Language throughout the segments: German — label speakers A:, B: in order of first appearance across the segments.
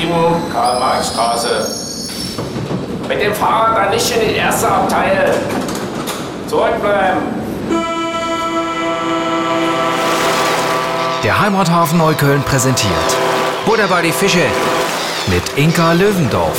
A: 7, Karl-Marx-Straße. Mit dem Fahrrad dann nicht in die erste Abteil. Zurückbleiben.
B: Der Heimathafen Neukölln präsentiert Butter bei die Fische mit Inka Löwendorf.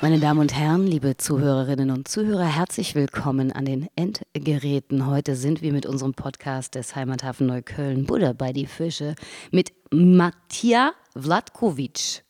C: Meine Damen und Herren, liebe Zuhörerinnen und Zuhörer, herzlich willkommen an den Endgeräten. Heute sind wir mit unserem Podcast des Heimathafen Neukölln Buddha bei die Fische mit Matja Vlatkovic.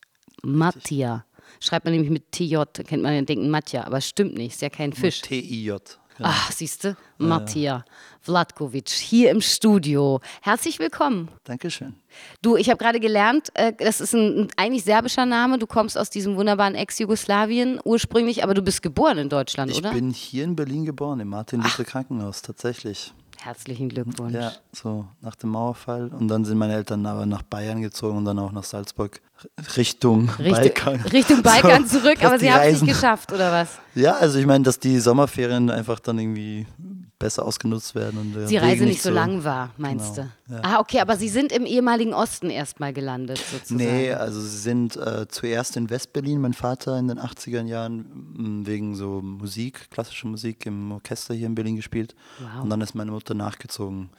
C: Matja. Schreibt man nämlich mit TJ, kennt man ja denken Matja, aber stimmt nicht, ist ja kein Fisch.
D: T-I-J.
C: Ach, siehst du? Matja Vlatkovic hier im Studio. Herzlich willkommen.
D: Dankeschön.
C: Du, ich habe gerade gelernt, äh, das ist ein, ein eigentlich serbischer Name. Du kommst aus diesem wunderbaren Ex-Jugoslawien ursprünglich, aber du bist geboren in Deutschland,
D: Ich
C: oder?
D: bin hier in Berlin geboren, im Martin-Luther-Krankenhaus, tatsächlich.
C: Herzlichen Glückwunsch.
D: Ja, so nach dem Mauerfall. Und dann sind meine Eltern aber nach Bayern gezogen und dann auch nach Salzburg Richtung
C: Richtung
D: Balkan.
C: Richtung Balkan
D: So,
C: zurück, aber sie haben es nicht geschafft, oder was?
D: Ja, also ich meine, dass die Sommerferien einfach dann irgendwie besser ausgenutzt werden. Und
C: Die Reise nicht so lang war, meinst
D: Genau,
C: du?
D: ja.
C: Ah, okay, aber sie sind im ehemaligen Osten erstmal gelandet, sozusagen.
D: Nee, also sie sind äh, zuerst in Westberlin, mein Vater in den 80er Jahren wegen so Musik, klassische Musik im Orchester hier in Berlin gespielt.
C: Wow.
D: Und dann ist meine Mutter nachgezogen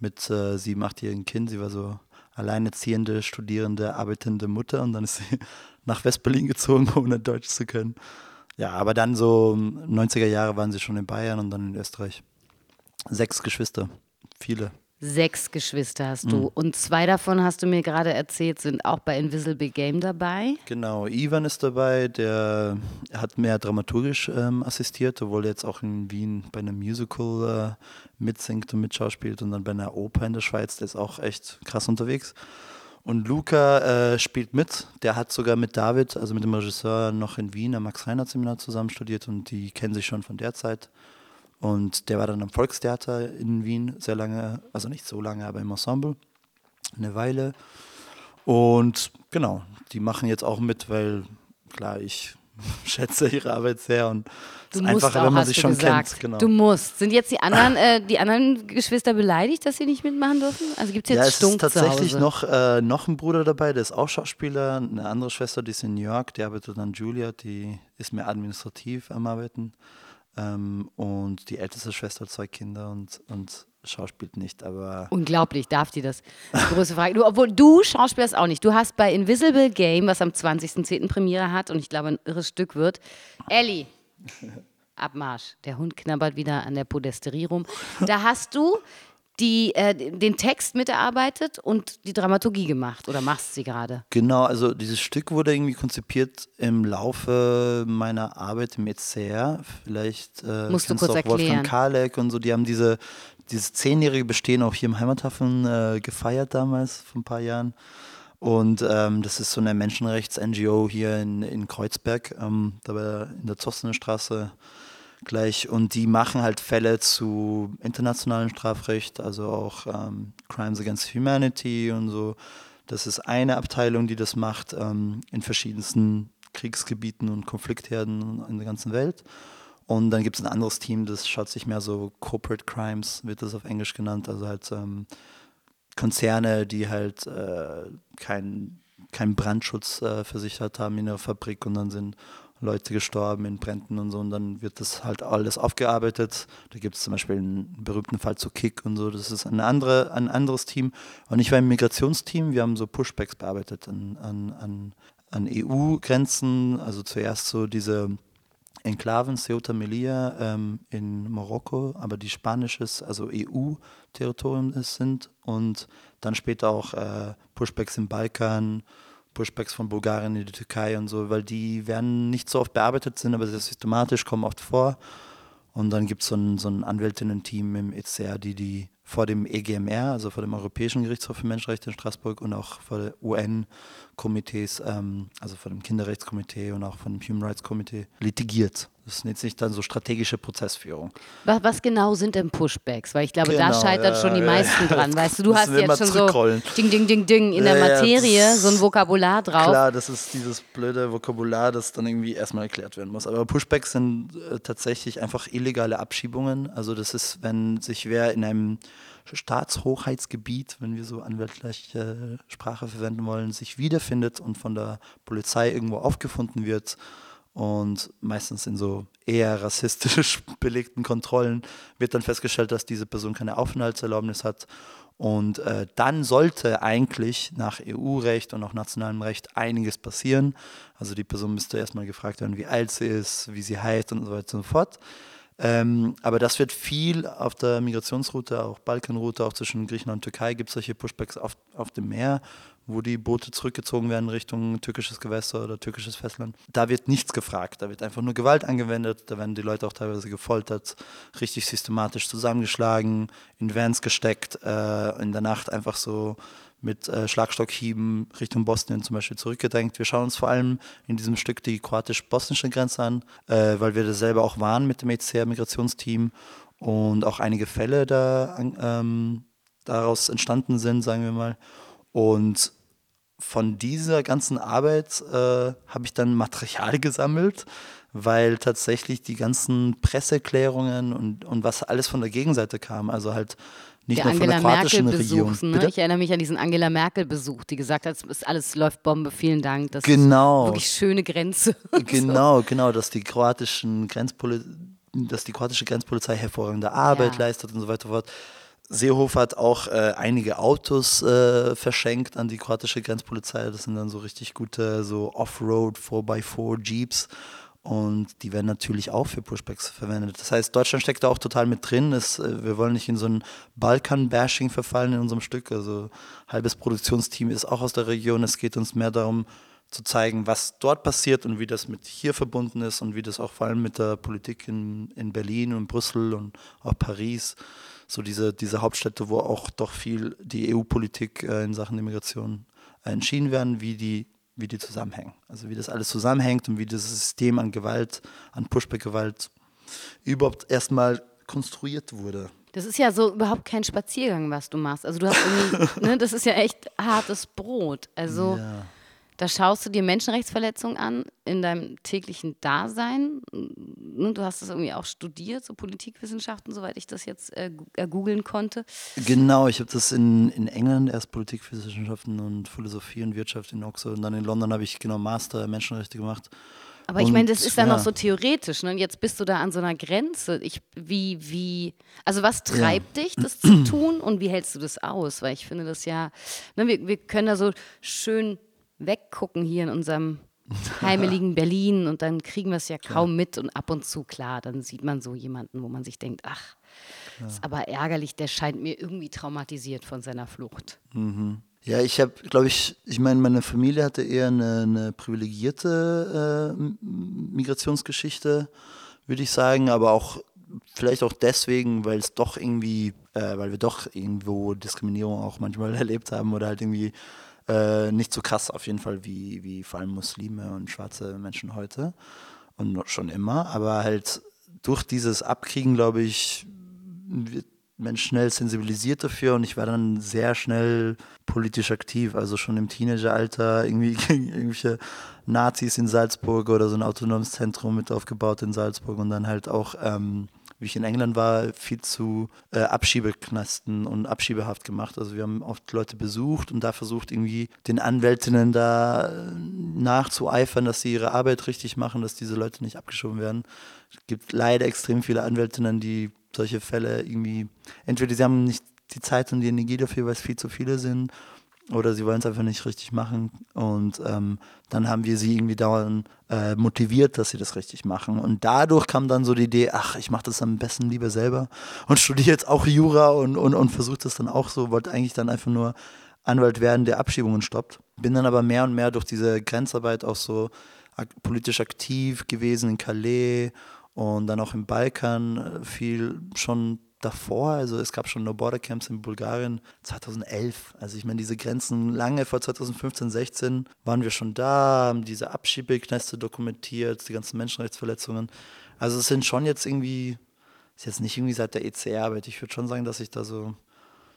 D: mit äh, sieben, achtjährigen Kind. Sie war so alleinerziehende, studierende, arbeitende Mutter und dann ist sie nach Westberlin gezogen, ohne Deutsch zu können. Ja, aber dann so m, 90er Jahre waren sie schon in Bayern und dann in Österreich. Sechs Geschwister, viele.
C: Sechs Geschwister hast du.
D: Mhm.
C: Und zwei davon, hast du mir gerade erzählt, sind auch bei Invisible Game dabei.
D: Genau, Ivan ist dabei, der hat mehr dramaturgisch ähm, assistiert, obwohl er jetzt auch in Wien bei einem Musical äh, mitsingt und mitschauspielt und dann bei einer Oper in der Schweiz, der ist auch echt krass unterwegs. Und Luca äh, spielt mit, der hat sogar mit David, also mit dem Regisseur, noch in Wien am Max-Reinhardt-Seminar zusammen studiert und die kennen sich schon von der Zeit. Und der war dann am Volkstheater in Wien sehr lange, also nicht so lange, aber im Ensemble, eine Weile. Und genau, die machen jetzt auch mit, weil klar, ich schätze ihre Arbeit sehr und es ist einfacher,
C: auch,
D: wenn man sich schon
C: gesagt.
D: kennt. Genau.
C: Du musst. Sind jetzt die anderen, äh, die anderen Geschwister beleidigt, dass sie nicht mitmachen dürfen? Also gibt es
D: ja,
C: jetzt
D: es
C: Stunk
D: ist tatsächlich noch, äh, noch ein Bruder dabei, der ist auch Schauspieler, eine andere Schwester, die ist in New York, die arbeitet an Julia, die ist mehr administrativ am Arbeiten. Ähm, und die älteste Schwester hat zwei Kinder und, und schauspielt nicht, aber
C: Unglaublich, darf die das? Große Frage. Du, obwohl du schauspielst auch nicht. Du hast bei Invisible Game, was am 20.10. Premiere hat und ich glaube ein irres Stück wird, Ellie. Abmarsch. Der Hund knabbert wieder an der Podesterie rum. Da hast du die, äh, den Text miterarbeitet und die Dramaturgie gemacht oder machst sie gerade?
D: Genau, also dieses Stück wurde irgendwie konzipiert im Laufe meiner Arbeit im ECR. Vielleicht äh,
C: Musst du kurz
D: auch Wolfgang
C: erklären.
D: Kalek und so, die haben diese, dieses zehnjährige Bestehen auch hier im Heimathafen äh, gefeiert damals, vor ein paar Jahren. Und ähm, das ist so eine Menschenrechts-NGO hier in, in Kreuzberg, ähm, dabei in der Zostenstraße gleich. Und die machen halt Fälle zu internationalem Strafrecht, also auch ähm, Crimes Against Humanity und so. Das ist eine Abteilung, die das macht ähm, in verschiedensten Kriegsgebieten und Konfliktherden in der ganzen Welt. Und dann gibt es ein anderes Team, das schaut sich mehr so Corporate Crimes, wird das auf Englisch genannt, also halt ähm, Konzerne, die halt äh, keinen kein Brandschutz äh, versichert haben in der Fabrik und dann sind Leute gestorben in Bränden und so und dann wird das halt alles aufgearbeitet. Da gibt es zum Beispiel einen berühmten Fall zu Kick und so. Das ist eine andere, ein anderes Team. Und ich war im Migrationsteam. Wir haben so Pushbacks bearbeitet an, an, an, an EU-Grenzen. Also zuerst so diese Enklaven, Ceuta Melilla ähm, in Marokko, aber die spanisches, also EU-Territorium sind und dann später auch äh, Pushbacks im Balkan, Pushbacks von Bulgarien in die Türkei und so, weil die werden nicht so oft bearbeitet sind, aber sehr systematisch, kommen oft vor. Und dann gibt so es so ein Anwältinnen-Team im ECR, die die vor dem EGMR, also vor dem Europäischen Gerichtshof für Menschenrechte in Straßburg und auch vor der UN-Komitees, ähm, also vor dem Kinderrechtskomitee und auch von dem Human Rights Komitee litigiert. Das nennt sich dann so strategische Prozessführung.
C: Was, was genau sind denn Pushbacks? Weil ich glaube, da
D: Genau,
C: scheitern
D: ja,
C: schon die
D: ja,
C: meisten
D: ja.
C: dran. Weißt du, du hast jetzt schon so. Ding, Ding, Ding, Ding in der Materie, so ein Vokabular drauf.
D: Klar, das ist dieses blöde Vokabular, das dann irgendwie erstmal erklärt werden muss. Aber Pushbacks sind äh, tatsächlich einfach illegale Abschiebungen. Also das ist, wenn sich wer in einem Staatshoheitsgebiet, wenn wir so anwaltliche Sprache verwenden wollen, sich wiederfindet und von der Polizei irgendwo aufgefunden wird und meistens in so eher rassistisch belegten Kontrollen wird dann festgestellt, dass diese Person keine Aufenthaltserlaubnis hat. Und äh, dann sollte eigentlich nach EU-Recht und auch nationalem Recht einiges passieren. Also die Person müsste erstmal gefragt werden, wie alt sie ist, wie sie heißt und so weiter und so fort. Ähm, aber das wird viel auf der Migrationsroute, auch Balkanroute, auch zwischen Griechenland und Türkei gibt es solche Pushbacks auf, auf dem Meer, wo die Boote zurückgezogen werden Richtung türkisches Gewässer oder türkisches Festland. Da wird nichts gefragt, da wird einfach nur Gewalt angewendet, da werden die Leute auch teilweise gefoltert, richtig systematisch zusammengeschlagen, in Vans gesteckt, äh, in der Nacht einfach so mit äh, Schlagstockhieben Richtung Bosnien zum Beispiel zurückgedrängt. Wir schauen uns vor allem in diesem Stück die kroatisch-bosnische Grenze an, äh, weil wir da selber auch waren mit dem ECR-Migrationsteam und auch einige Fälle da ähm, daraus entstanden sind, sagen wir mal. Und von dieser ganzen Arbeit äh, habe ich dann Material gesammelt, weil tatsächlich die ganzen Presseerklärungen und, und was alles von der Gegenseite kam, also halt nicht
C: der
D: nur von der
C: Angela
D: kroatischen
C: Merkel
D: Regierung.
C: Besuch. Ne? Ich erinnere mich an diesen Angela Merkel Besuch, die gesagt hat, es alles läuft Bombe, vielen Dank. Das
D: Genau.
C: ist wirklich schöne Grenze.
D: Genau, genau, dass die kroatischen Grenzpoli dass die kroatische Grenzpolizei hervorragende Arbeit
C: Ja.
D: leistet und so weiter und so fort. Seehofer hat auch äh, einige Autos äh, verschenkt an die kroatische Grenzpolizei. Das sind dann so richtig gute so Offroad 4x4 Jeeps. Und die werden natürlich auch für Pushbacks verwendet. Das heißt, Deutschland steckt da auch total mit drin. Es, äh, wir wollen nicht in so ein Balkan-Bashing verfallen in unserem Stück. Also halbes Produktionsteam ist auch aus der Region. Es geht uns mehr darum, zu zeigen, was dort passiert und wie das mit hier verbunden ist und wie das auch vor allem mit der Politik in, in Berlin und Brüssel und auch Paris, so diese, diese Hauptstädte, wo auch doch viel die EU-Politik äh, in Sachen Immigration äh, entschieden werden, wie die, wie die zusammenhängen. Also wie das alles zusammenhängt und wie dieses System an Gewalt, an Pushback-Gewalt überhaupt erstmal konstruiert wurde.
C: Das ist ja so überhaupt kein Spaziergang, was du machst. Also du hast irgendwie, ne, das ist ja echt hartes Brot. Also
D: Ja.
C: Da schaust du dir Menschenrechtsverletzungen an in deinem täglichen Dasein. Ne, Du hast das irgendwie auch studiert, so Politikwissenschaften, soweit ich das jetzt äh, äh, googeln konnte.
D: Genau, ich habe das in, in England erst Politikwissenschaften und Philosophie und Wirtschaft in Oxford und dann in London habe ich genau Master Menschenrechte gemacht.
C: Aber ich meine, das ist dann
D: ja.
C: noch so theoretisch. Ne? Und jetzt bist du da an so einer Grenze. Ich, wie, wie, also was treibt dich, das zu tun und wie hältst du das aus? Weil ich finde das ja, ne, wir, wir können da so schön weggucken hier in unserem heimeligen Berlin und dann kriegen wir es ja kaum mit und ab und zu, klar, dann sieht man so jemanden, wo man sich denkt, ach, ist aber ärgerlich, der scheint mir irgendwie traumatisiert von seiner Flucht.
D: Ja, ich habe, glaube ich, ich meine, meine Familie hatte eher eine, eine privilegierte äh, Migrationsgeschichte, würde ich sagen, aber auch vielleicht auch deswegen, weil es doch irgendwie, äh, weil wir doch irgendwo Diskriminierung auch manchmal erlebt haben oder halt irgendwie äh, nicht so krass auf jeden Fall wie, wie vor allem Muslime und schwarze Menschen heute und schon immer, aber halt durch dieses Abkriegen, glaube ich, wird Mensch schnell sensibilisiert dafür und ich war dann sehr schnell politisch aktiv, also schon im Teenageralter irgendwie gegen irgendwelche Nazis in Salzburg oder so ein autonomes Zentrum mit aufgebaut in Salzburg und dann halt auch, ähm, wie ich in England war, viel zu äh, Abschiebeknasten und Abschiebehaft gemacht. Also wir haben oft Leute besucht und da versucht irgendwie den Anwältinnen da äh, nachzueifern, dass sie ihre Arbeit richtig machen, dass diese Leute nicht abgeschoben werden. Es gibt leider extrem viele Anwältinnen, die solche Fälle irgendwie, entweder sie haben nicht die Zeit und die Energie dafür, weil es viel zu viele sind, oder sie wollen es einfach nicht richtig machen. Und ähm, dann haben wir sie irgendwie dauernd äh, motiviert, dass sie das richtig machen. Und dadurch kam dann so die Idee, ach, ich mache das am besten lieber selber und studiere jetzt auch Jura und, und, und versuche das dann auch so, wollte eigentlich dann einfach nur Anwalt werden, der Abschiebungen stoppt. Bin dann aber mehr und mehr durch diese Grenzarbeit auch so ak politisch aktiv gewesen in Calais und dann auch im Balkan äh, viel schon davor. Also es gab schon No-Border-Camps in Bulgarien 2011. Also ich meine, diese Grenzen lange vor 2015, 16 waren wir schon da, haben diese Abschiebeknäste dokumentiert, die ganzen Menschenrechtsverletzungen. Also es sind schon jetzt irgendwie, ist jetzt nicht irgendwie seit der ECR-Arbeit, ich würde schon sagen, dass ich da so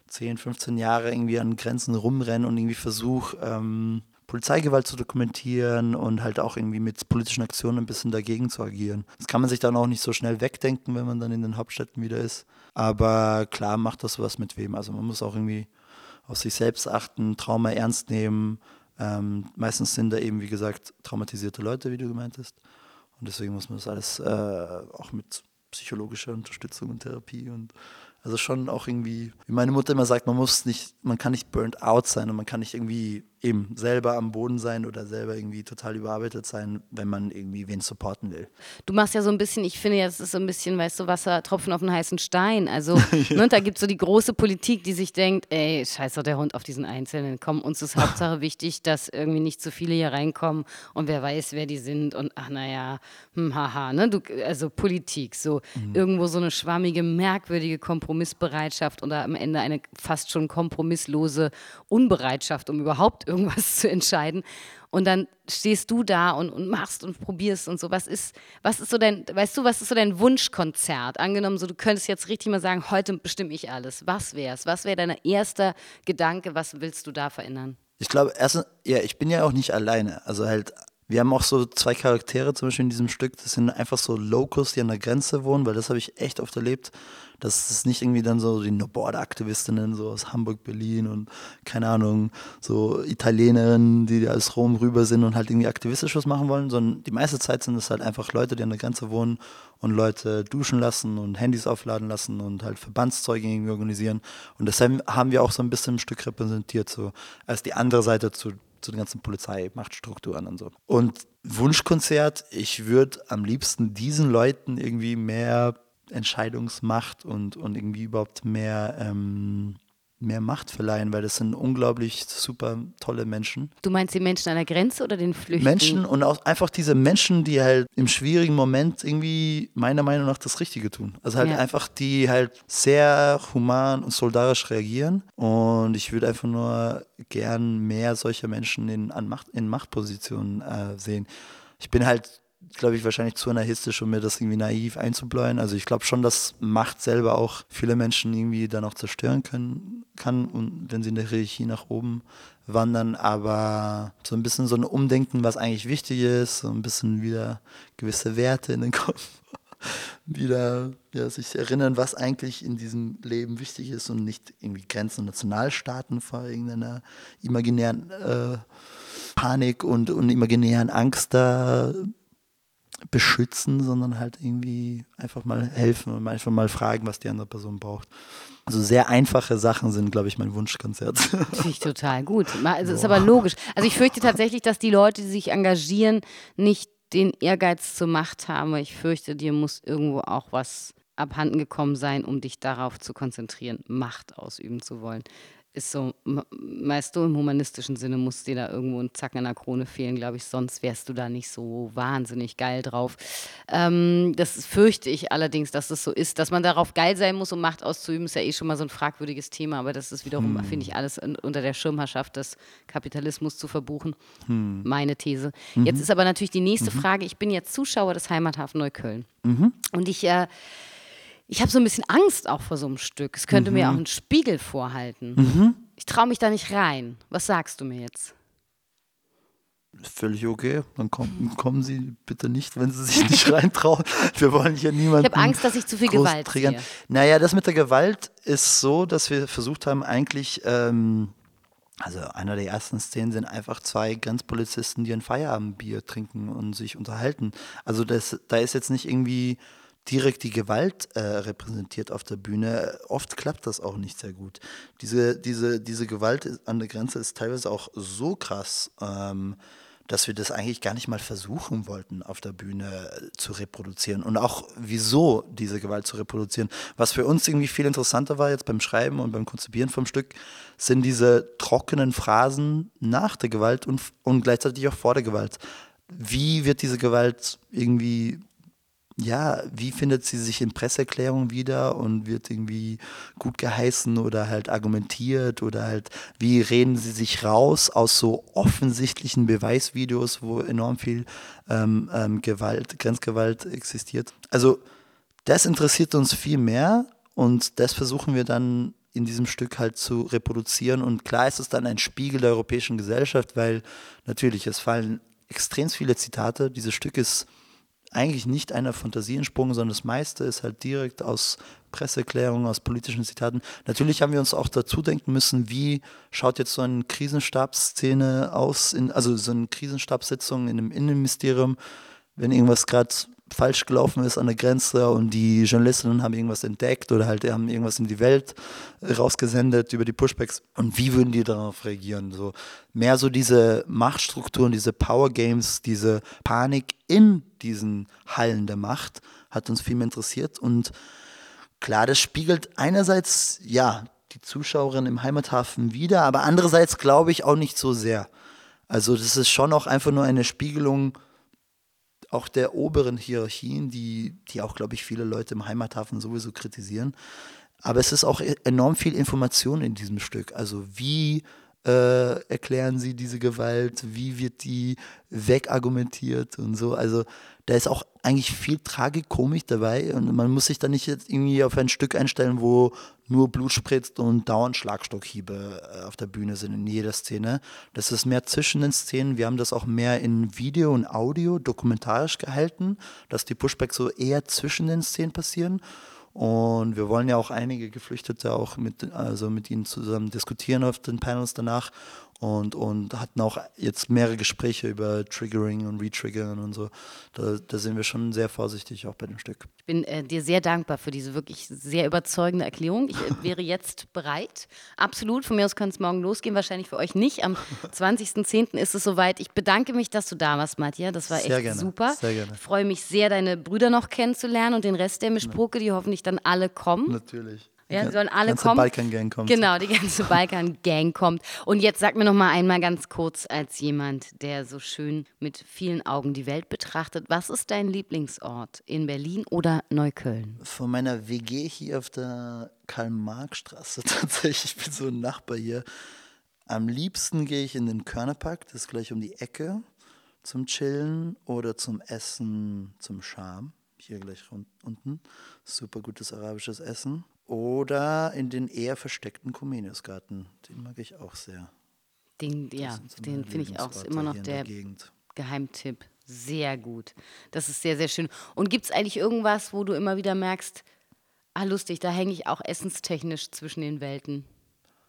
D: 10, 15 Jahre irgendwie an Grenzen rumrenne und irgendwie versuche, ähm, Polizeigewalt zu dokumentieren und halt auch irgendwie mit politischen Aktionen ein bisschen dagegen zu agieren. Das kann man sich dann auch nicht so schnell wegdenken, wenn man dann in den Hauptstädten wieder ist. Aber klar macht das was mit wem. Also man muss auch irgendwie auf sich selbst achten, Trauma ernst nehmen. Ähm, meistens sind da eben, wie gesagt, traumatisierte Leute, wie du gemeint hast. Und deswegen muss man das alles äh, auch mit psychologischer Unterstützung und Therapie und also schon auch irgendwie, wie meine Mutter immer sagt, man muss nicht, man kann nicht burnt out sein und man kann nicht irgendwie eben selber am Boden sein oder selber irgendwie total überarbeitet sein, wenn man irgendwie wen supporten will.
C: Du machst ja so ein bisschen, ich finde ja, es ist so ein bisschen, weißt du, Wasser, Tropfen auf einen heißen Stein. Also, ja. ne, da gibt es so die große Politik, die sich denkt, ey, scheiß doch der Hund auf diesen Einzelnen. Komm, uns ist Hauptsache wichtig, dass irgendwie nicht zu viele hier reinkommen und wer weiß, wer die sind und ach naja, hm, haha, ne? Du, also Politik, so mhm. irgendwo so eine schwammige, merkwürdige Kompromissbereitschaft oder am Ende eine fast schon kompromisslose Unbereitschaft, um überhaupt irgendwas zu entscheiden. Und dann stehst du da und, und machst und probierst und so. Was ist, was ist so dein, weißt du, was ist so dein Wunschkonzert? Angenommen, so du könntest jetzt richtig mal sagen, heute bestimme ich alles. Was wär's? Was wäre dein erster Gedanke? Was willst du da verändern?
D: Ich glaube, erstens, ja, ich bin ja auch nicht alleine. Also halt wir haben auch so zwei Charaktere zum Beispiel in diesem Stück, das sind einfach so Locals, die an der Grenze wohnen, weil das habe ich echt oft erlebt, dass es nicht irgendwie dann so die No-Border-Aktivistinnen so aus Hamburg, Berlin und keine Ahnung, so Italienerinnen, die aus Rom rüber sind und halt irgendwie aktivistisch was machen wollen, sondern die meiste Zeit sind es halt einfach Leute, die an der Grenze wohnen und Leute duschen lassen und Handys aufladen lassen und halt Verbandszeuge irgendwie organisieren. Und deshalb haben wir auch so ein bisschen im Stück repräsentiert, so als die andere Seite zu zu den ganzen Polizeimachtstrukturen und so. Und Wunschkonzert, ich würde am liebsten diesen Leuten irgendwie mehr Entscheidungsmacht und, und irgendwie überhaupt mehr ähm, mehr Macht verleihen, weil das sind unglaublich super tolle Menschen.
C: Du meinst die Menschen an der Grenze oder den Flüchtlingen?
D: Menschen und auch einfach diese Menschen, die halt im schwierigen Moment irgendwie meiner Meinung nach das Richtige tun. Also halt ja. einfach, die halt sehr human und solidarisch reagieren. Und ich würde einfach nur gern mehr solcher Menschen in, an Macht, in Machtpositionen äh, sehen. Ich bin halt glaube ich, wahrscheinlich zu anarchistisch, um mir das irgendwie naiv einzubläuen. Also ich glaube schon, dass Macht selber auch viele Menschen irgendwie dann auch zerstören können, kann und wenn sie in der Hierarchie nach oben wandern, aber so ein bisschen so ein Umdenken, was eigentlich wichtig ist, so ein bisschen wieder gewisse Werte in den Kopf wieder ja, sich erinnern, was eigentlich in diesem Leben wichtig ist und nicht irgendwie Grenzen Nationalstaaten vor irgendeiner imaginären äh, Panik und, und imaginären Angst da beschützen, sondern halt irgendwie einfach mal helfen und einfach mal fragen, was die andere Person braucht. Also sehr einfache Sachen sind, glaube ich, mein Wunschkonzert.
C: Finde ich total gut. Also ist aber logisch. Also ich fürchte tatsächlich, dass die Leute, die sich engagieren, nicht den Ehrgeiz zur Macht haben. Ich fürchte, dir muss irgendwo auch was abhanden gekommen sein, um dich darauf zu konzentrieren, Macht ausüben zu wollen ist so, weißt du, im humanistischen Sinne muss dir da irgendwo ein Zacken in der Krone fehlen, glaube ich, sonst wärst du da nicht so wahnsinnig geil drauf. Ähm, das fürchte ich allerdings, dass das so ist. Dass man darauf geil sein muss, um Macht auszuüben, ist ja eh schon mal so ein fragwürdiges Thema, aber das ist wiederum, hm. finde ich, alles in, unter der Schirmherrschaft des Kapitalismus zu verbuchen. Hm. Meine These. Mhm. Jetzt ist aber natürlich die nächste mhm. Frage, ich bin jetzt Zuschauer des Heimathafen Neukölln mhm. und ich äh, ich habe so ein bisschen Angst auch vor so einem Stück. Es könnte mhm. mir auch einen Spiegel vorhalten. Mhm. Ich traue mich da nicht rein. Was sagst du mir jetzt?
D: Völlig okay. Dann kommen, kommen Sie bitte nicht, wenn Sie sich nicht reintrauen. Wir wollen hier niemanden.
C: Ich habe Angst, dass ich zu viel Gewalt triggern.
D: Naja, das mit der Gewalt ist so, dass wir versucht haben, eigentlich. Ähm, also einer der ersten Szenen sind einfach zwei Grenzpolizisten, die ein Feierabendbier trinken und sich unterhalten. Also das, da ist jetzt nicht irgendwie direkt die Gewalt äh, repräsentiert auf der Bühne. Oft klappt das auch nicht sehr gut. Diese, diese, diese Gewalt an der Grenze ist teilweise auch so krass, ähm, dass wir das eigentlich gar nicht mal versuchen wollten, auf der Bühne zu reproduzieren. Und auch wieso diese Gewalt zu reproduzieren. Was für uns irgendwie viel interessanter war jetzt beim Schreiben und beim Konzipieren vom Stück, sind diese trockenen Phrasen nach der Gewalt und, und gleichzeitig auch vor der Gewalt. Wie wird diese Gewalt irgendwie ja, wie findet sie sich in Presseerklärungen wieder und wird irgendwie gut geheißen oder halt argumentiert oder halt, wie reden sie sich raus aus so offensichtlichen Beweisvideos, wo enorm viel ähm, ähm, Gewalt, Grenzgewalt existiert. Also das interessiert uns viel mehr und das versuchen wir dann in diesem Stück halt zu reproduzieren. Und klar ist es dann ein Spiegel der europäischen Gesellschaft, weil natürlich, es fallen extrem viele Zitate. Dieses Stück ist eigentlich nicht einer Fantasie entsprungen, sondern das meiste ist halt direkt aus Presseerklärungen, aus politischen Zitaten. Natürlich haben wir uns auch dazu denken müssen, wie schaut jetzt so eine Krisenstabsszene aus, in, also so eine Krisenstabssitzung in einem Innenministerium, wenn irgendwas gerade falsch gelaufen ist an der Grenze und die Journalistinnen haben irgendwas entdeckt oder halt haben irgendwas in die Welt rausgesendet über die Pushbacks und wie würden die darauf reagieren? So mehr so diese Machtstrukturen, diese Power Games, diese Panik in diesen Hallen der Macht hat uns viel mehr interessiert und klar, das spiegelt einerseits ja die Zuschauerin im Heimathafen wieder, aber andererseits glaube ich auch nicht so sehr. Also das ist schon auch einfach nur eine Spiegelung auch der oberen Hierarchien, die, die auch, glaube ich, viele Leute im Heimathafen sowieso kritisieren. Aber es ist auch e-, enorm viel Information in diesem Stück. Also wie äh, erklären sie diese Gewalt, wie wird die wegargumentiert und so. Also da ist auch eigentlich viel Tragikomik dabei und man muss sich da nicht jetzt irgendwie auf ein Stück einstellen, wo nur Blut spritzt und dauernd Schlagstockhiebe äh, auf der Bühne sind in jeder Szene. Das ist mehr zwischen den Szenen. Wir haben das auch mehr in Video und Audio dokumentarisch gehalten, dass die Pushbacks so eher zwischen den Szenen passieren. Und wir wollen ja auch einige Geflüchtete auch mit, also mit ihnen zusammen diskutieren auf den Panels danach und, und hatten auch jetzt mehrere Gespräche über Triggering und Retriggern und so. Da, da sind wir schon sehr vorsichtig auch bei dem Stück.
C: Ich bin äh, dir sehr dankbar für diese wirklich sehr überzeugende Erklärung. Ich äh, wäre jetzt bereit. Absolut. Von mir aus kann es morgen losgehen. Wahrscheinlich für euch nicht. Am 20.10. ist es soweit. Ich bedanke mich, dass du da warst, Matthias. Das war
D: sehr
C: echt
D: gerne,
C: super.
D: Sehr gerne.
C: Ich freue mich sehr, deine Brüder noch kennenzulernen und den Rest der Mischpoke, die hoffentlich dann alle kommen.
D: Natürlich.
C: Ja, sollen alle
D: ganze
C: kommen.
D: Balkan-Gang kommt.
C: Genau, die ganze Balkan-Gang kommt. Und jetzt sag mir noch mal einmal ganz kurz als jemand, der so schön mit vielen Augen die Welt betrachtet, was ist dein Lieblingsort in Berlin oder Neukölln?
D: Von meiner WG hier auf der Karl-Marx-Straße tatsächlich, ich bin so ein Nachbar hier. Am liebsten gehe ich in den Körnerpark, das ist gleich um die Ecke, zum Chillen oder zum Essen, zum Scham. Hier gleich unten. Super gutes arabisches Essen. Oder in den eher versteckten Comeniusgarten. Den mag ich auch sehr.
C: Den, ja,
D: sind so
C: den finde ich auch immer noch der
D: der.
C: Geheimtipp. Sehr gut. Das ist sehr, sehr schön. Und gibt es eigentlich irgendwas, wo du immer wieder merkst, ah, lustig, da hänge ich auch essenstechnisch zwischen den Welten?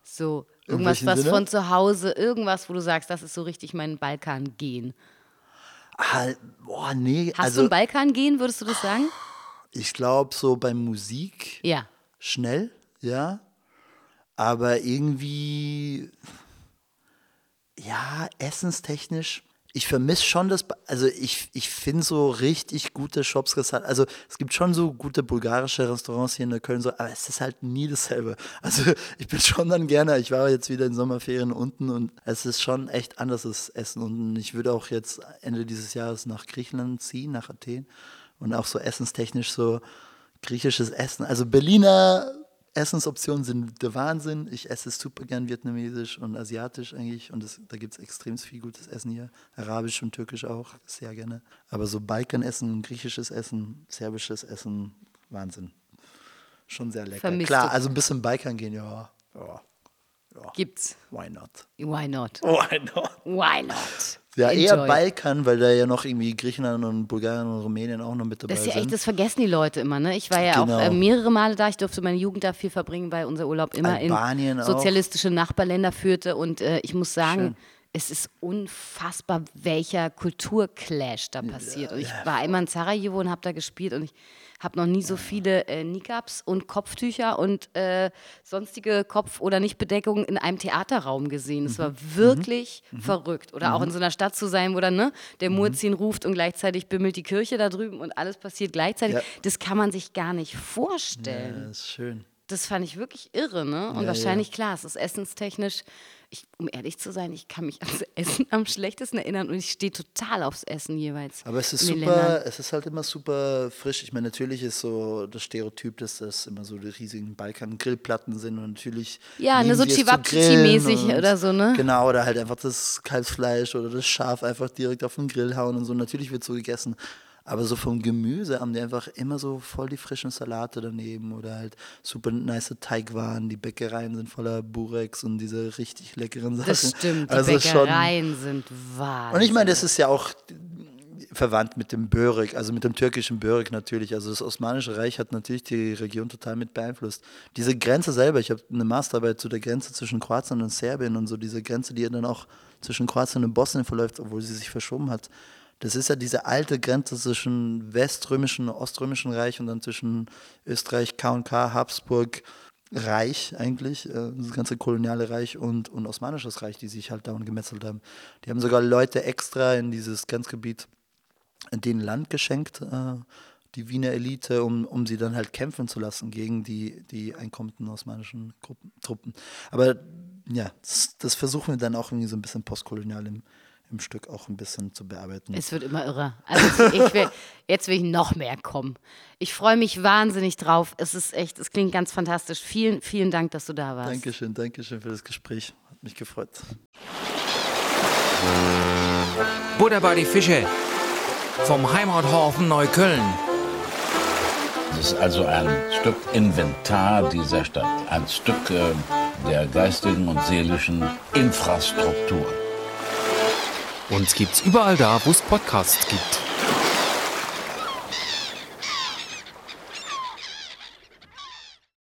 C: So, irgendwas, was
D: Sinne?
C: von zu Hause, irgendwas, wo du sagst, das ist so richtig mein Balkan-Gehen.
D: Ah, boah, nee.
C: Hast
D: also,
C: du ein Balkan-Gehen, würdest du das sagen?
D: ich glaube, so bei Musik
C: Ja.
D: Schnell, ja. Aber irgendwie, ja, essenstechnisch. Ich vermisse schon das, also ich, ich finde so richtig gute Shops, also es gibt schon so gute bulgarische Restaurants hier in der Köln, so, aber es ist halt nie dasselbe. Also ich bin schon dann gerne, ich war jetzt wieder in Sommerferien unten und es ist schon echt anderes Essen unten. Ich würde auch jetzt Ende dieses Jahres nach Griechenland ziehen, nach Athen und auch so essenstechnisch so griechisches Essen. Also Berliner Essensoptionen sind der Wahnsinn. Ich esse super gern vietnamesisch und asiatisch eigentlich. Und das, da gibt es extrem viel gutes Essen hier. Arabisch und türkisch auch, sehr gerne. Aber so Balkanessen, griechisches Essen, serbisches Essen, Wahnsinn. Schon sehr lecker.
C: Vermisst
D: Klar, also ein bisschen Balkan gehen, ja. ja.
C: Gibt's.
D: Why not?
C: Why not?
D: Why not?
C: Why not?
D: Ja, eher
C: Enjoy.
D: Balkan, weil da ja noch irgendwie Griechenland und Bulgarien und Rumänien auch noch mit dabei
C: Das ist ja
D: sind.
C: echt, das vergessen die Leute immer, ne? Ich war ja
D: Genau.
C: auch äh, mehrere Male da. Ich durfte meine Jugend da viel verbringen, weil unser Urlaub immer
D: Albanien
C: in
D: auch.
C: sozialistische Nachbarländer führte. Und äh, ich muss sagen,
D: Schön.
C: Es ist unfassbar, welcher Kulturclash da passiert. Und ich war einmal in Sarajevo und habe da gespielt und ich habe noch nie so viele äh, Niqabs und Kopftücher und äh, sonstige Kopf- oder Nichtbedeckungen in einem Theaterraum gesehen. Es war
D: Mhm.
C: wirklich verrückt. Oder auch in so einer Stadt zu sein, wo dann ne, der Muezzin ruft und gleichzeitig bimmelt die Kirche da drüben und alles passiert gleichzeitig.
D: Ja.
C: Das kann man sich gar nicht
D: ja,
C: vorstellen.
D: das ist schön.
C: Das fand ich wirklich irre, ne? Und
D: Ja,
C: wahrscheinlich, klar, es ist essenstechnisch. Ich, um ehrlich zu sein, ich kann mich ans Essen am schlechtesten erinnern und ich stehe total aufs Essen jeweils.
D: Aber es ist
C: den Ländern.
D: super, es ist halt immer super frisch. Ich meine, natürlich ist so das Stereotyp, dass das immer so die riesigen Balkan-Grillplatten sind und natürlich.
C: Ja, ne, so Chivapchichi-mäßig oder so, ne?
D: Genau, oder halt einfach das Kalbsfleisch oder das Schaf einfach direkt auf den Grill hauen und so. Natürlich wird so gegessen. Aber so vom Gemüse haben die einfach immer so voll die frischen Salate daneben oder halt super nice Teigwaren. Die Bäckereien sind voller Burex und diese richtig leckeren Sachen.
C: Das stimmt, die
D: Also
C: Bäckereien sind wahr.
D: und ich meine, das ist ja auch verwandt mit dem Börek, also mit dem türkischen Börek natürlich. Also das Osmanische Reich hat natürlich die Region total mit beeinflusst. Diese Grenze selber, ich habe eine Masterarbeit zu der Grenze zwischen Kroatien und Serbien und so diese Grenze, die ja dann auch zwischen Kroatien und Bosnien verläuft, obwohl sie sich verschoben hat. Das ist ja diese alte Grenze zwischen weströmischen und oströmischen Reich und dann zwischen Österreich, K&K, Habsburg, Reich eigentlich, äh, das ganze koloniale Reich und, und Osmanisches Reich, die sich halt dauernd gemetzelt haben. Die haben sogar Leute extra in dieses Grenzgebiet den Land geschenkt, äh, die Wiener Elite, um, um sie dann halt kämpfen zu lassen gegen die, die einkommenden osmanischen Gruppen, Truppen. Aber ja, das, das versuchen wir dann auch irgendwie so ein bisschen postkolonial im, im Stück auch ein bisschen zu bearbeiten.
C: Es wird immer irrer. Also ich will, jetzt will ich noch mehr kommen. Ich freue mich wahnsinnig drauf. Es ist echt, es klingt ganz fantastisch. Vielen, vielen Dank, dass du da warst.
D: Dankeschön, Dankeschön für das Gespräch. Hat mich gefreut.
B: Buddha bei die Fische. Vom Heimathafen Neukölln.
E: Es ist also ein Stück Inventar dieser Stadt, ein Stück äh, der geistigen und seelischen Infrastruktur.
B: Uns gibt's überall da, wo es Podcasts gibt.